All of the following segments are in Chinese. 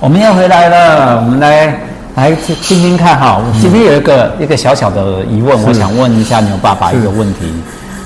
我们又回来了，我们来来听听看哈。我今天有一个、嗯、一个小小的疑问，我想问一下牛爸爸一个问题，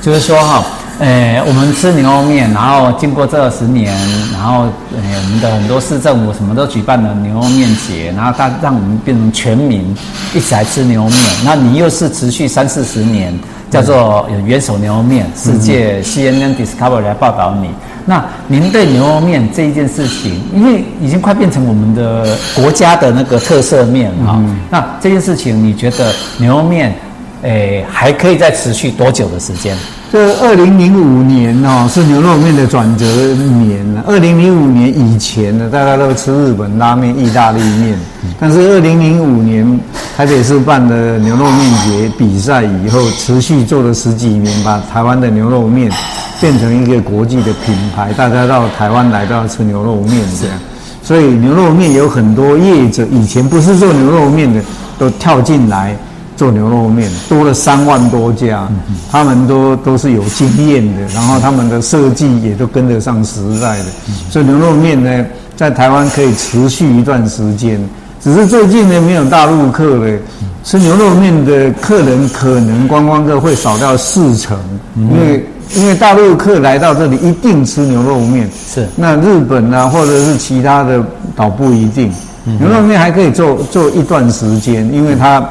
就是说哈，呃，我们吃牛肉面，然后经过这二十年，然后呃，我们的很多市政府什么都举办了牛肉面节，然后它让我们变成全民一起来吃牛肉面。那你又是持续三四十年，叫做元首牛肉面，世界 CNN Discovery 来报道你。那您对牛肉面这一件事情，因为已经快变成我们的国家的那个特色面啊，嗯、那这件事情，你觉得牛肉面，诶、欸，还可以再持续多久的时间？这二零零五年哦，是牛肉面的转折年。二零零五年以前呢，大家都吃日本拉面、意大利面，但是二零零五年台北市办的牛肉面节比赛以后，持续做了十几年，把台湾的牛肉面。变成一个国际的品牌，大家到台湾来都要吃牛肉面这样，所以牛肉面有很多业者以前不是做牛肉面的，都跳进来做牛肉面，多了三万多家，他们都都是有经验的，然后他们的设计也都跟得上时代的，所以牛肉面呢，在台湾可以持续一段时间，只是最近呢没有大陆客了，吃牛肉面的客人可能观光客会少掉四成，因为。因为大陆客来到这里一定吃牛肉面，是那日本啊，或者是其他的倒不一定。嗯、牛肉面还可以做做一段时间，因为它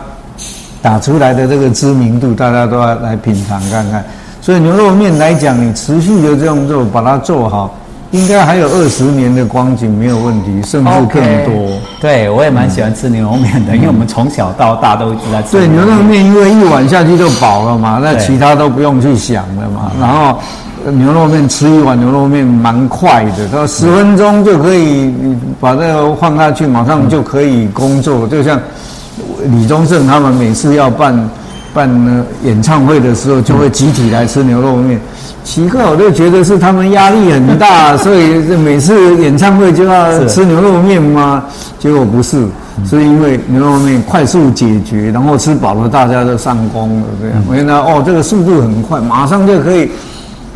打出来的这个知名度，大家都要来品尝看看。所以牛肉面来讲，你持续的这样做，把它做好。应该还有二十年的光景没有问题，甚至更多。Okay, 对，我也蛮喜欢吃牛肉面的，嗯、因为我们从小到大都一直在吃。对，牛肉面因为一碗下去就饱了嘛，那其他都不用去想了嘛。然后牛肉面吃一碗牛肉面蛮快的，到十分钟就可以把这个放下去，马上就可以工作。就像李宗盛他们每次要办办呢演唱会的时候，就会集体来吃牛肉面。奇怪，我就觉得是他们压力很大，所以每次演唱会就要吃牛肉面吗？结果不是，是因为牛肉面快速解决，然后吃饱了大家都上工了，这样。原来哦，这个速度很快，马上就可以，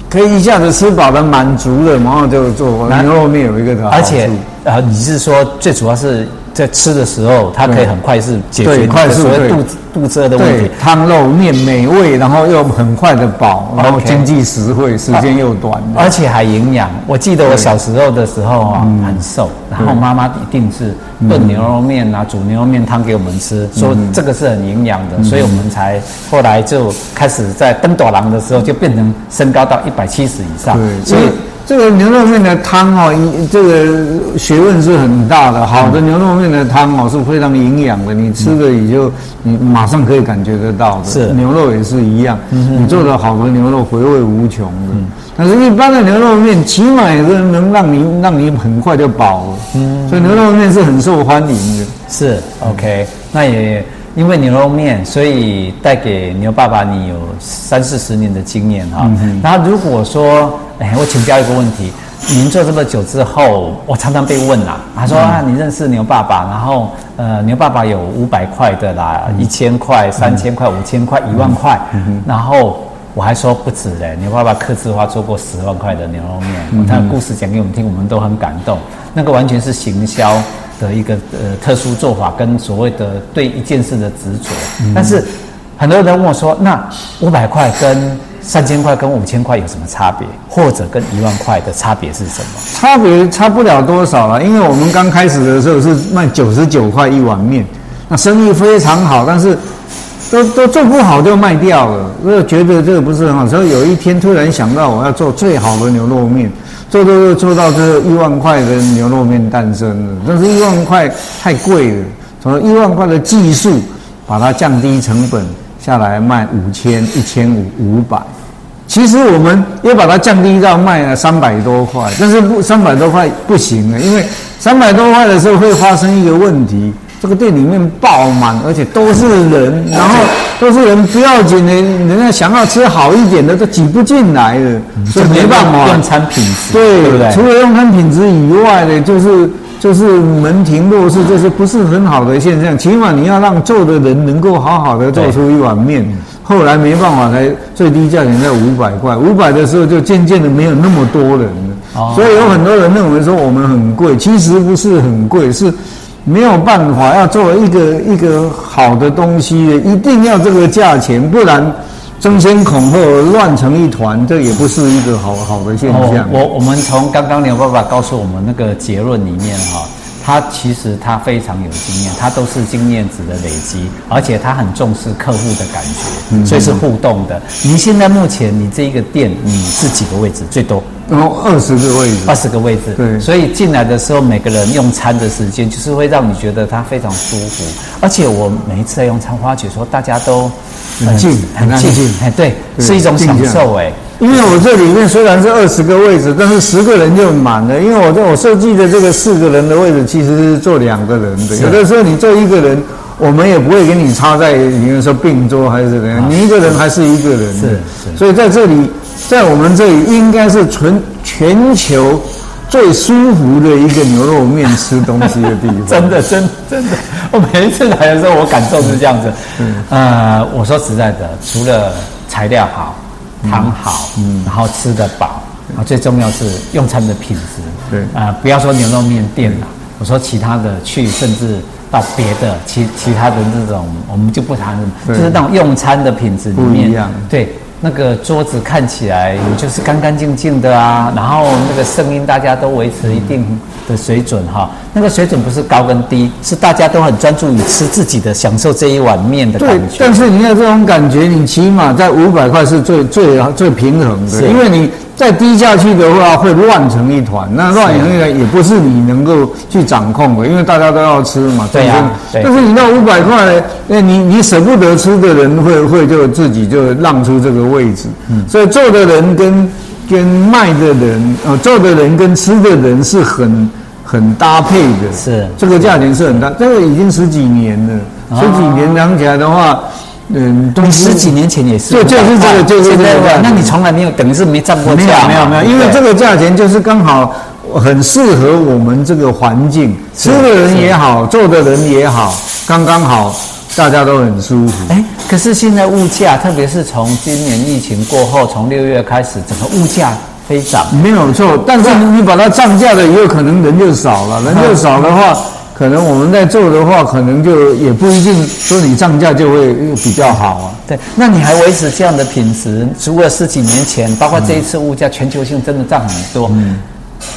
可以一下子吃饱了，满足了，然后就做牛肉面有一个而且啊，你是说最主要是？在吃的时候，它可以很快是解决快速的肚子肚子饿的问题。汤肉面美味，然后又很快的饱，然后经济实惠，时间又短，而且还营养。我记得我小时候的时候啊，很瘦，然后妈妈一定是炖牛肉面啊，煮牛肉面汤给我们吃，说这个是很营养的，所以我们才后来就开始在登短廊的时候就变成身高到一百七十以上，所以。这个牛肉面的汤哦，一这个学问是很大的。好的牛肉面的汤哦是非常营养的，你吃了也就你马上可以感觉得到的。是牛肉也是一样，你做的好的牛肉回味无穷的。但是一般的牛肉面起码也是能让你让你很快就饱了。嗯，所以牛肉面是很受欢迎的。是 OK，那也。因为牛肉面，所以带给牛爸爸你有三四十年的经验哈。嗯、然后如果说，哎，我请教一个问题，您做这么久之后，我常常被问啦，他说啊，你认识牛爸爸，然后呃，牛爸爸有五百块的啦，一千块、三千块、五千块、一万块，嗯、然后我还说不止嘞，牛爸爸客制化做过十万块的牛肉面，嗯、他的故事讲给我们听，我们都很感动，那个完全是行销。的一个呃特殊做法跟所谓的对一件事的执着，嗯、但是很多人问我说，那五百块跟三千块跟五千块有什么差别？或者跟一万块的差别是什么？差别差不了多少了，因为我们刚开始的时候是卖九十九块一碗面，那生意非常好，但是都都做不好就卖掉了，我觉得这个不是很好，所以有一天突然想到我要做最好的牛肉面。做做做做到这一万块的牛肉面诞生了，但是一万块太贵了，从一万块的技术把它降低成本下来卖五千、一千五、五百。其实我们也把它降低到卖了三百多块，但是不三百多块不行了，因为三百多块的时候会发生一个问题。这个店里面爆满，而且都是人，然后都是人不要紧的，人家想要吃好一点的都挤不进来了，所以没办法。用餐品质，对，对不对？除了用餐品质以外呢，就是就是门庭若市，这是不是很好的现象？起码你要让做的人能够好好的做出一碗面，后来没办法，才最低价钱在五百块。五百的时候就渐渐的没有那么多人了，哦、所以有很多人认为说我们很贵，其实不是很贵，是没有办法要做一个一个好的东西，一定要这个价钱，不然。争先恐后，乱成一团，这也不是一个好好的现象。我我们从刚刚牛爸爸告诉我们那个结论里面哈，他其实他非常有经验，他都是经验值的累积，而且他很重视客户的感觉，所以是互动的。您、嗯、现在目前你这一个店你是几个位置最多？然后二十个位置，二十个位置。对，所以进来的时候每个人用餐的时间就是会让你觉得他非常舒服，而且我每一次在用餐，发觉说大家都。很近，很近，哎，对，是一种享受哎。因为我这里面虽然是二十个位置，但是十个人就满了。因为我在我设计的这个四个人的位置，其实是坐两个人的。有的时候你坐一个人，我们也不会给你插在，比如说并桌还是怎么样，你一个人还是一个人。是是。所以在这里，在我们这里应该是全全球。最舒服的一个牛肉面吃东西的地方，真的，真真的，我每一次来的时候，我感受是这样子。嗯，呃，我说实在的，除了材料好，汤好，嗯，然后吃得饱，啊，最重要是用餐的品质。对，啊，不要说牛肉面店了，我说其他的去，甚至到别的其其他的这种，我们就不谈了，就是那种用餐的品质里面，不一样，对。那个桌子看起来就是干干净净的啊，然后那个声音大家都维持一定的水准哈。那个水准不是高跟低，是大家都很专注于吃自己的，享受这一碗面的感觉。对，但是你要这种感觉，你起码在五百块是最最最平衡的，因为你。再低下去的话，会乱成一团。那乱成一团也不是你能够去掌控的，因为大家都要吃嘛。对呀。但是你那五百块，那你你舍不得吃的人会会就自己就让出这个位置。嗯。所以做的人跟跟卖的人，呃，做的人跟吃的人是很很搭配的。是。这个价钱是很大，这个已经十几年了，十几年讲起来的话。嗯，你十几年前也是，就就是这个，就是这个。那你从来没有，等于是没涨过价。没有，没有，没有，因为这个价钱就是刚好很适合我们这个环境，吃的人也好，坐的人也好，刚刚好，大家都很舒服。哎，可是现在物价，特别是从今年疫情过后，从六月开始，整个物价飞涨。没有错，但是你把它涨价了以后，可能人就少了，人就少的话。可能我们在做的话，可能就也不一定说你涨价就会比较好啊。对，那你还维持这样的品质，除了十几年前，包括这一次物价全球性真的涨很多。嗯。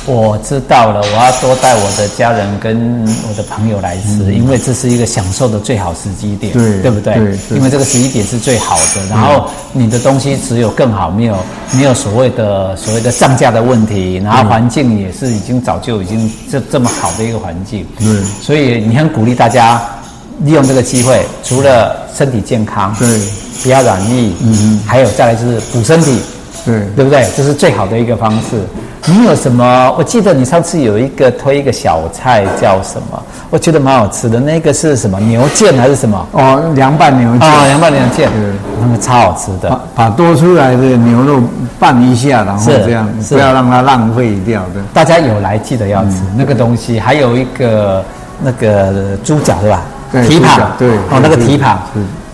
我知道了，我要多带我的家人跟我的朋友来吃，嗯、因为这是一个享受的最好时机点，对，对不对？对，因为这个时机点是最好的，然后你的东西只有更好，没有没有所谓的所谓的涨价的问题，然后环境也是已经早就已经这这么好的一个环境，对，所以你很鼓励大家利用这个机会，除了身体健康，对，不要染疫，嗯，还有再来就是补身体，对，对不对？这是最好的一个方式。你有什么？我记得你上次有一个推一个小菜叫什么？我觉得蛮好吃的。那个是什么？牛腱还是什么？哦，凉拌牛腱。哦，凉拌牛腱，对，那个超好吃的。把把多出来的牛肉拌一下，然后这样，不要让它浪费掉的。大家有来记得要吃那个东西。还有一个那个猪脚对吧？蹄膀，对，哦，那个蹄膀，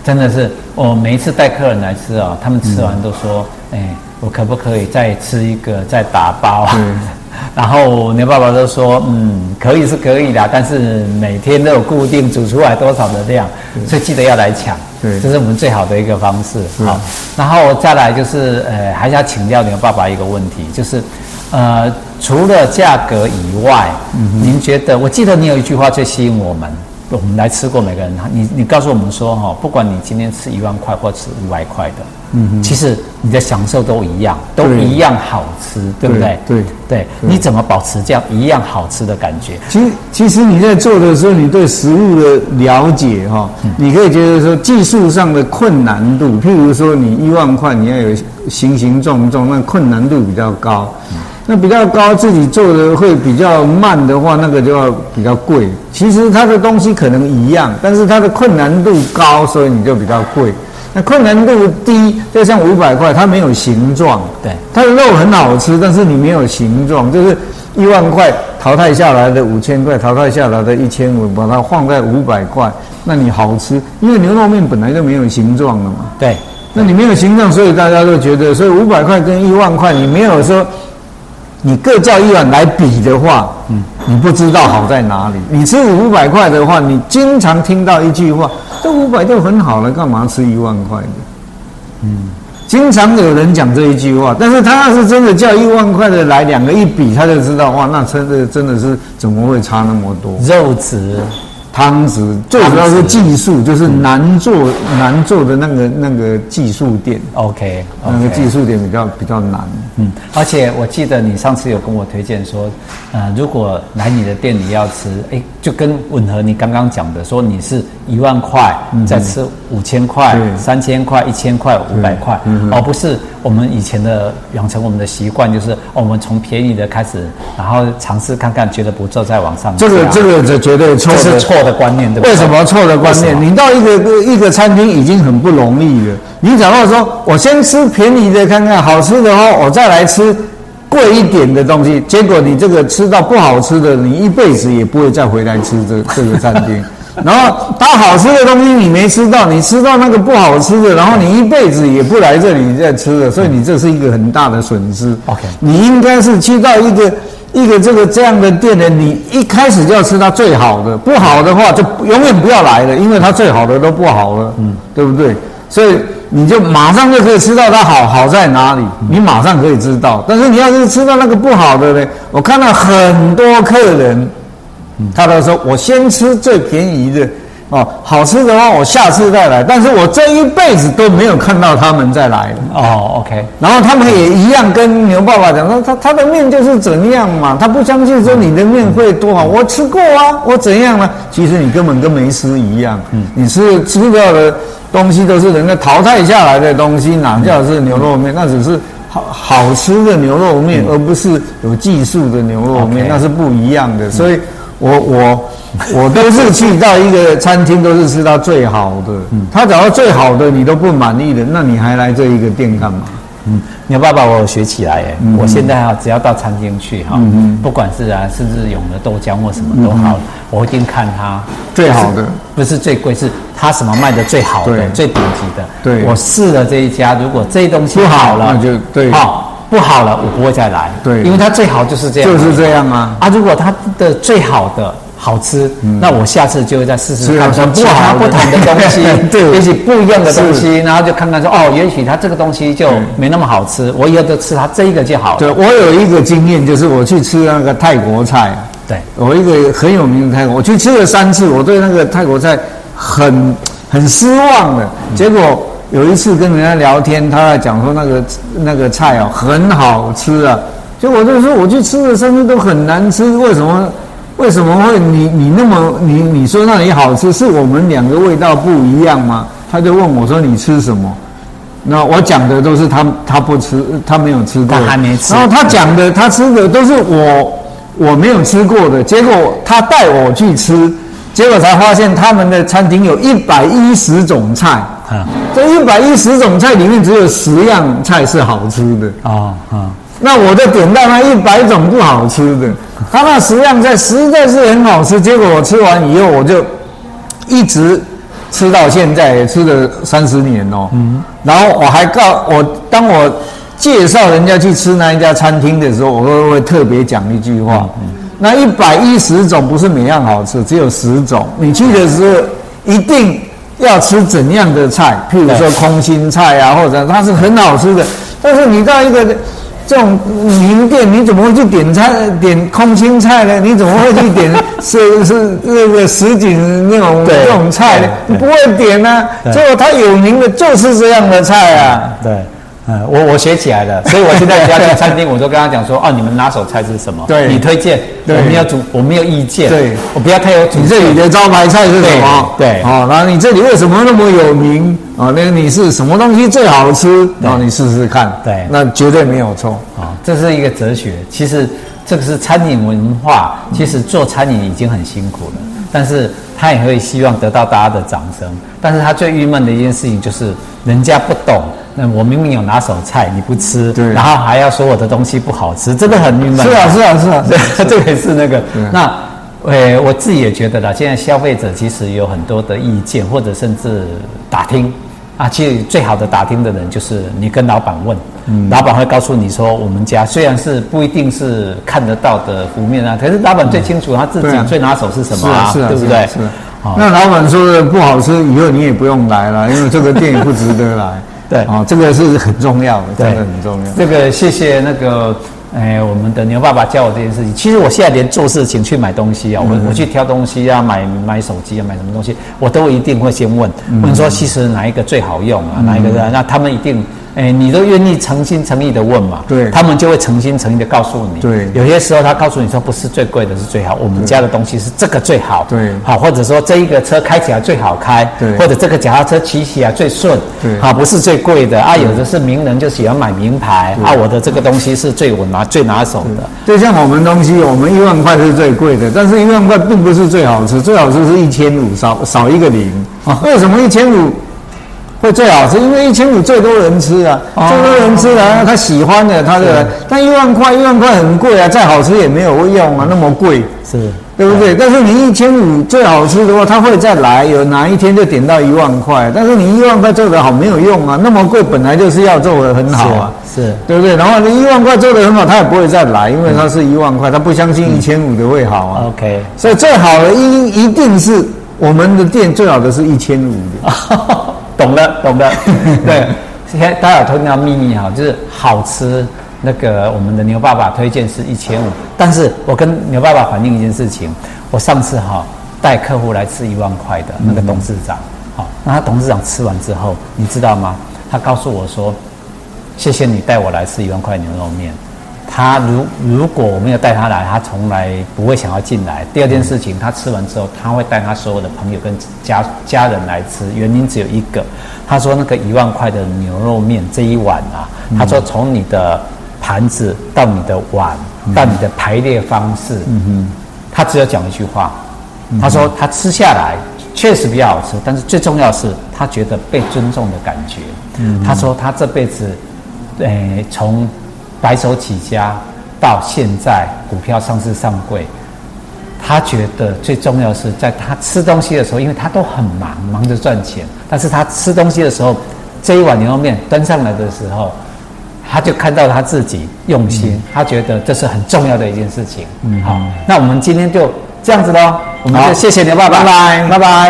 真的是我每一次带客人来吃啊，他们吃完都说，哎。我可不可以再吃一个，再打包？嗯、然后牛爸爸就说，嗯，可以是可以的，但是每天都有固定煮出来多少的量，所以记得要来抢。对，这是我们最好的一个方式。好，然后再来就是，呃，还是要请教牛爸爸一个问题，就是，呃，除了价格以外，嗯、您觉得？我记得你有一句话最吸引我们。我们来吃过，每个人，你你告诉我们说哈，不管你今天吃一万块或吃五百块的，嗯哼，其实你的享受都一样，都一样好吃，对，对不对？对对，对，你怎么保持这样一样好吃的感觉？其实其实你在做的时候，你对食物的了解哈，嗯、你可以觉得说技术上的困难度，譬如说你一万块你要有形形状状，那困难度比较高。嗯那比较高，自己做的会比较慢的话，那个就要比较贵。其实它的东西可能一样，但是它的困难度高，所以你就比较贵。那困难度低，就像五百块，它没有形状。对，它的肉很好吃，但是你没有形状，就是一万块淘汰下来的五千块，淘汰下来的一千五，把它放在五百块，那你好吃，因为牛肉面本来就没有形状的嘛。对。那你没有形状，所以大家都觉得，所以五百块跟一万块，你没有说你各叫一碗来比的话，嗯，你不知道好在哪里。你吃五百块的话，你经常听到一句话，这五百就很好了，干嘛吃一万块的？嗯。经常有人讲这一句话，但是他要是真的叫一万块的来，两个一比，他就知道哇，那真的真的是怎么会差那么多？肉质。汤匙最主要是技术，就是难做难做的那个那个技术店。OK，那个技术店比较比较难。嗯，而且我记得你上次有跟我推荐说，呃，如果来你的店里要吃，哎，就跟吻合你刚刚讲的，说你是一万块再吃五千块、三千块、一千块、五百块，而不是我们以前的养成我们的习惯，就是我们从便宜的开始，然后尝试看看，觉得不错再往上。这个这个这绝对错，是错的观念，对不对？为什么错的观念？你到一个一个餐厅已经很不容易了。你假如说我先吃便宜的看看，好吃的话，我再来吃贵一点的东西。结果你这个吃到不好吃的，你一辈子也不会再回来吃这这个餐厅。然后它好吃的东西你没吃到，你吃到那个不好吃的，然后你一辈子也不来这里再吃了。所以你这是一个很大的损失。OK，你应该是去到一个。一个这个这样的店呢，你一开始就要吃它最好的，不好的话就永远不要来了，因为它最好的都不好了，嗯，对不对？所以你就马上就可以吃到它好好在哪里，你马上可以知道。但是你要是吃到那个不好的呢，我看到很多客人，他都说我先吃最便宜的。哦，好吃的话，我下次再来。但是我这一辈子都没有看到他们再来哦，OK。然后他们也一样跟牛爸爸讲说，他他的面就是怎样嘛，他不相信说你的面会多好。我吃过啊，我怎样呢？其实你根本跟没吃一样。嗯，你吃吃掉的东西都是人家淘汰下来的东西，哪叫是牛肉面？那只是好好吃的牛肉面，而不是有技术的牛肉面，那是不一样的。所以。我我我都是去到一个餐厅，都是吃到最好的。嗯，他找到最好的，你都不满意的，那你还来这一个店干嘛？嗯，你要爸爸，我学起来耶。嗯、我现在哈，只要到餐厅去哈，嗯、不管是啊，是日永的豆浆或什么都好，嗯、我一定看它最好的，不是最贵，是它什么卖的最好的、最顶级的。对，我试了这一家，如果这东西不好了，那就对。好。不好了，我不会再来。对，因为它最好就是这样，就是这样啊。啊，如果它的最好的好吃，那我下次就会再试试看，说不好不同的东西，对，也许不一样的东西，然后就看看说，哦，也许它这个东西就没那么好吃，我以后就吃它这一个就好了。对，我有一个经验，就是我去吃那个泰国菜，对，我一个很有名的泰国，我去吃了三次，我对那个泰国菜很很失望的，结果。有一次跟人家聊天，他在讲说那个那个菜哦很好吃啊，就我就说我去吃的甚至都很难吃，为什么？为什么会你你那么你你说那里好吃，是我们两个味道不一样吗？他就问我说你吃什么？那我讲的都是他他不吃，他没有吃过，他还没吃。然后他讲的他吃的都是我我没有吃过的，结果他带我去吃。结果才发现，他们的餐厅有一百一十种菜。啊，这一百一十种菜里面只有十样菜是好吃的。啊啊，那我就点到那一百种不好吃的。他那十样菜实在是很好吃。结果我吃完以后，我就一直吃到现在，也吃了三十年哦。嗯。然后我还告我，当我介绍人家去吃那一家餐厅的时候，我都会特别讲一句话。嗯。那一百一十种不是每样好吃，只有十种。你去的时候一定要吃怎样的菜？譬如说空心菜啊，或者它是很好吃的。但是你到一个这种名店，你怎么会去点菜点空心菜呢？你怎么会去点 是是那个什锦那种那种菜呢？你不会点呢？结果它有名的就是这样的菜啊。对。嗯，我我学起来了，所以我现在只要去餐厅，我都跟他讲说，哦，你们拿手菜是什么？对，你推荐，我没有主，我没有意见，对，我不要太有主。你这里的招牌菜是什么？对，哦，然后你这里为什么那么有名？啊，那你是什么东西最好吃？然后你试试看，对，那绝对没有错。啊，这是一个哲学。其实这个是餐饮文化，其实做餐饮已经很辛苦了，但是他也会希望得到大家的掌声。但是他最郁闷的一件事情就是人家不懂。那我明明有拿手菜，你不吃，对，然后还要说我的东西不好吃，真的很郁闷。是啊，是啊，是啊，这个是那个。那，呃，我自己也觉得啦，现在消费者其实有很多的意见，或者甚至打听，啊，其实最好的打听的人就是你跟老板问，嗯，老板会告诉你说，我们家虽然是不一定是看得到的湖面啊，可是老板最清楚他自己最拿手是什么啊，对不对？是。那老板说的不好吃，以后你也不用来了，因为这个店也不值得来。对，啊，这个是很重要的，真的很重要。这个谢谢那个。哎，我们的牛爸爸教我这件事情。其实我现在连做事情去买东西啊，我我去挑东西啊，买买手机啊，买什么东西，我都一定会先问问说，其实哪一个最好用啊？哪一个？那他们一定。哎，你都愿意诚心诚意的问嘛？对，他们就会诚心诚意的告诉你。对，有些时候他告诉你说不是最贵的是最好，我们家的东西是这个最好。对，好，或者说这一个车开起来最好开。对，或者这个脚踏车骑起来最顺。对，好，不是最贵的啊，有的是名人就喜欢买名牌啊，我的这个东西是最稳拿最拿手的。就像我们东西，我们一万块是最贵的，但是一万块并不是最好吃，最好吃是一千五少少一个零啊？为什么一千五？会最好吃，因为一千五最多人吃啊，最多人吃啊，他喜欢的，他的。但一万块，一万块很贵啊，再好吃也没有用啊，那么贵，是，对不对？但是你一千五最好吃的话，他会再来，有哪一天就点到一万块。但是你一万块做的好没有用啊，那么贵本来就是要做的很好啊，是，对不对？然后你一万块做的很好，他也不会再来，因为他是一万块，他不相信一千五的会好啊。OK，所以最好的一一定是我们的店最好的是一千五的。懂了，懂了。对，现在大家有听到秘密哈，就是好吃。那个我们的牛爸爸推荐是一千五，但是我跟牛爸爸反映一件事情，我上次哈带客户来吃一万块的那个董事长，好，那他董事长吃完之后，你知道吗？他告诉我说，谢谢你带我来吃一万块牛肉面。他如如果我没有带他来，他从来不会想要进来。第二件事情，他吃完之后，他会带他所有的朋友跟家家人来吃。原因只有一个，他说那个一万块的牛肉面这一碗啊，他说从你的盘子到你的碗到你的排列方式，嗯哼，他只有讲一句话，他说他吃下来确实比较好吃，但是最重要的是他觉得被尊重的感觉。嗯，他说他这辈子，诶，从白手起家到现在股票上市上柜，他觉得最重要是在他吃东西的时候，因为他都很忙，忙着赚钱。但是他吃东西的时候，这一碗牛肉面端上来的时候，他就看到他自己用心，嗯、他觉得这是很重要的一件事情。嗯，好，那我们今天就这样子喽，我们就谢谢牛爸爸，拜拜，拜拜。